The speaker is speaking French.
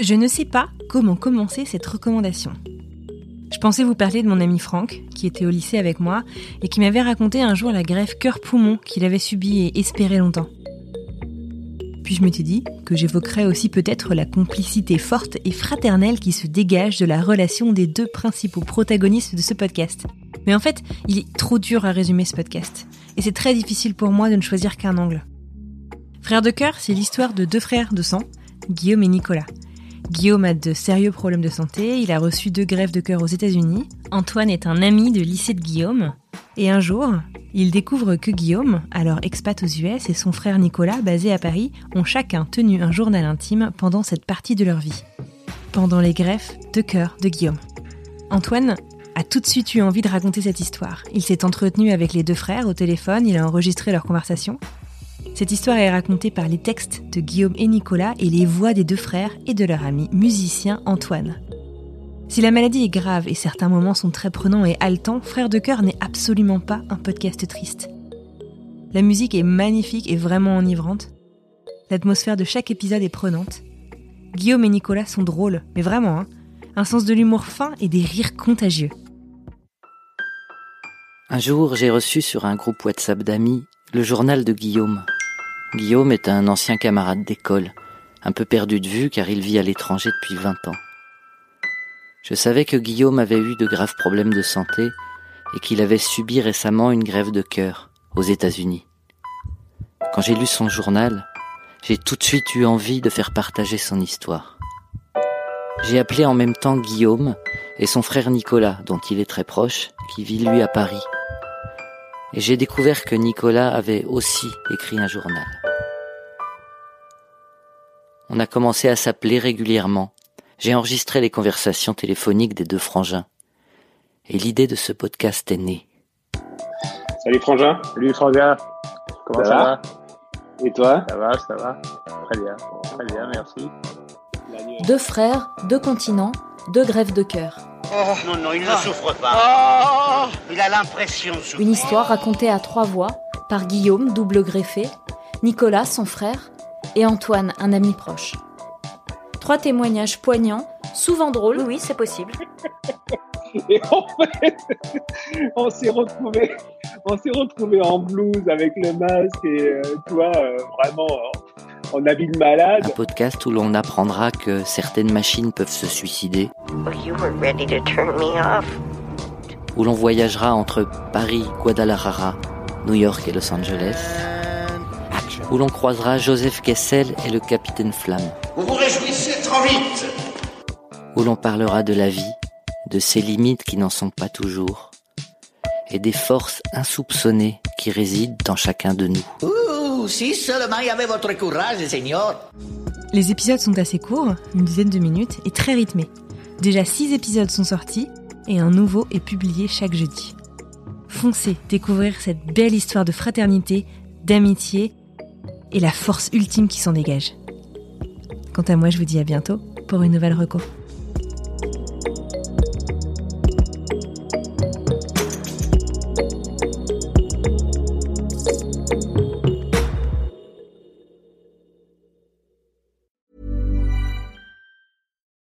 Je ne sais pas comment commencer cette recommandation. Je pensais vous parler de mon ami Franck, qui était au lycée avec moi et qui m'avait raconté un jour la greffe cœur-poumon qu'il avait subie et espéré longtemps. Puis je me suis dit que j'évoquerais aussi peut-être la complicité forte et fraternelle qui se dégage de la relation des deux principaux protagonistes de ce podcast. Mais en fait, il est trop dur à résumer ce podcast. Et c'est très difficile pour moi de ne choisir qu'un angle. Frères de cœur, c'est l'histoire de deux frères de sang, Guillaume et Nicolas. Guillaume a de sérieux problèmes de santé, il a reçu deux greffes de cœur aux États-Unis. Antoine est un ami de lycée de Guillaume. Et un jour, il découvre que Guillaume, alors expat aux US, et son frère Nicolas, basé à Paris, ont chacun tenu un journal intime pendant cette partie de leur vie. Pendant les greffes de cœur de Guillaume. Antoine a tout de suite eu envie de raconter cette histoire. Il s'est entretenu avec les deux frères au téléphone, il a enregistré leur conversation. Cette histoire est racontée par les textes de Guillaume et Nicolas et les voix des deux frères et de leur ami musicien Antoine. Si la maladie est grave et certains moments sont très prenants et haletants, Frères de cœur n'est absolument pas un podcast triste. La musique est magnifique et vraiment enivrante. L'atmosphère de chaque épisode est prenante. Guillaume et Nicolas sont drôles, mais vraiment, hein. un sens de l'humour fin et des rires contagieux. Un jour, j'ai reçu sur un groupe WhatsApp d'amis le journal de Guillaume. Guillaume est un ancien camarade d'école, un peu perdu de vue car il vit à l'étranger depuis 20 ans. Je savais que Guillaume avait eu de graves problèmes de santé et qu'il avait subi récemment une grève de cœur aux États-Unis. Quand j'ai lu son journal, j'ai tout de suite eu envie de faire partager son histoire. J'ai appelé en même temps Guillaume et son frère Nicolas, dont il est très proche, qui vit lui à Paris. Et j'ai découvert que Nicolas avait aussi écrit un journal. On a commencé à s'appeler régulièrement. J'ai enregistré les conversations téléphoniques des deux frangins. Et l'idée de ce podcast est née. Salut Frangin. Salut Frangin. Comment Ça ça, va va? Et toi? Ça va, ça va. Très bien, très bien, merci. Deux frères, deux continents, deux grèves de cœur. Non, non, il ne souffre pas. Il a l'impression de souffrir. Une histoire racontée à trois voix par Guillaume, double greffé, Nicolas, son frère, et Antoine, un ami proche. Trois témoignages poignants, souvent drôles. Oui, c'est possible. Et en fait, on s'est retrouvé, on s'est retrouvé en blouse avec le masque et euh, toi euh, vraiment en, en habit de malade. Un podcast où l'on apprendra que certaines machines peuvent se suicider, Well, you were ready to turn me off. où l'on voyagera entre Paris, Guadalajara, New York et Los Angeles, où l'on croisera Joseph Kessel et le capitaine Flamme, Vous vous réjouissez trop vite. où l'on parlera de la vie, de ses limites qui n'en sont pas toujours, et des forces insoupçonnées qui résident dans chacun de nous. Ouh, si seulement il y avait votre courage, Seigneur. Les épisodes sont assez courts, une dizaine de minutes, et très rythmés. Déjà 6 épisodes sont sortis, et un nouveau est publié chaque jeudi. Foncez découvrir cette belle histoire de fraternité, d'amitié, et la force ultime qui s'en dégage. Quant à moi, je vous dis à bientôt pour une nouvelle reco.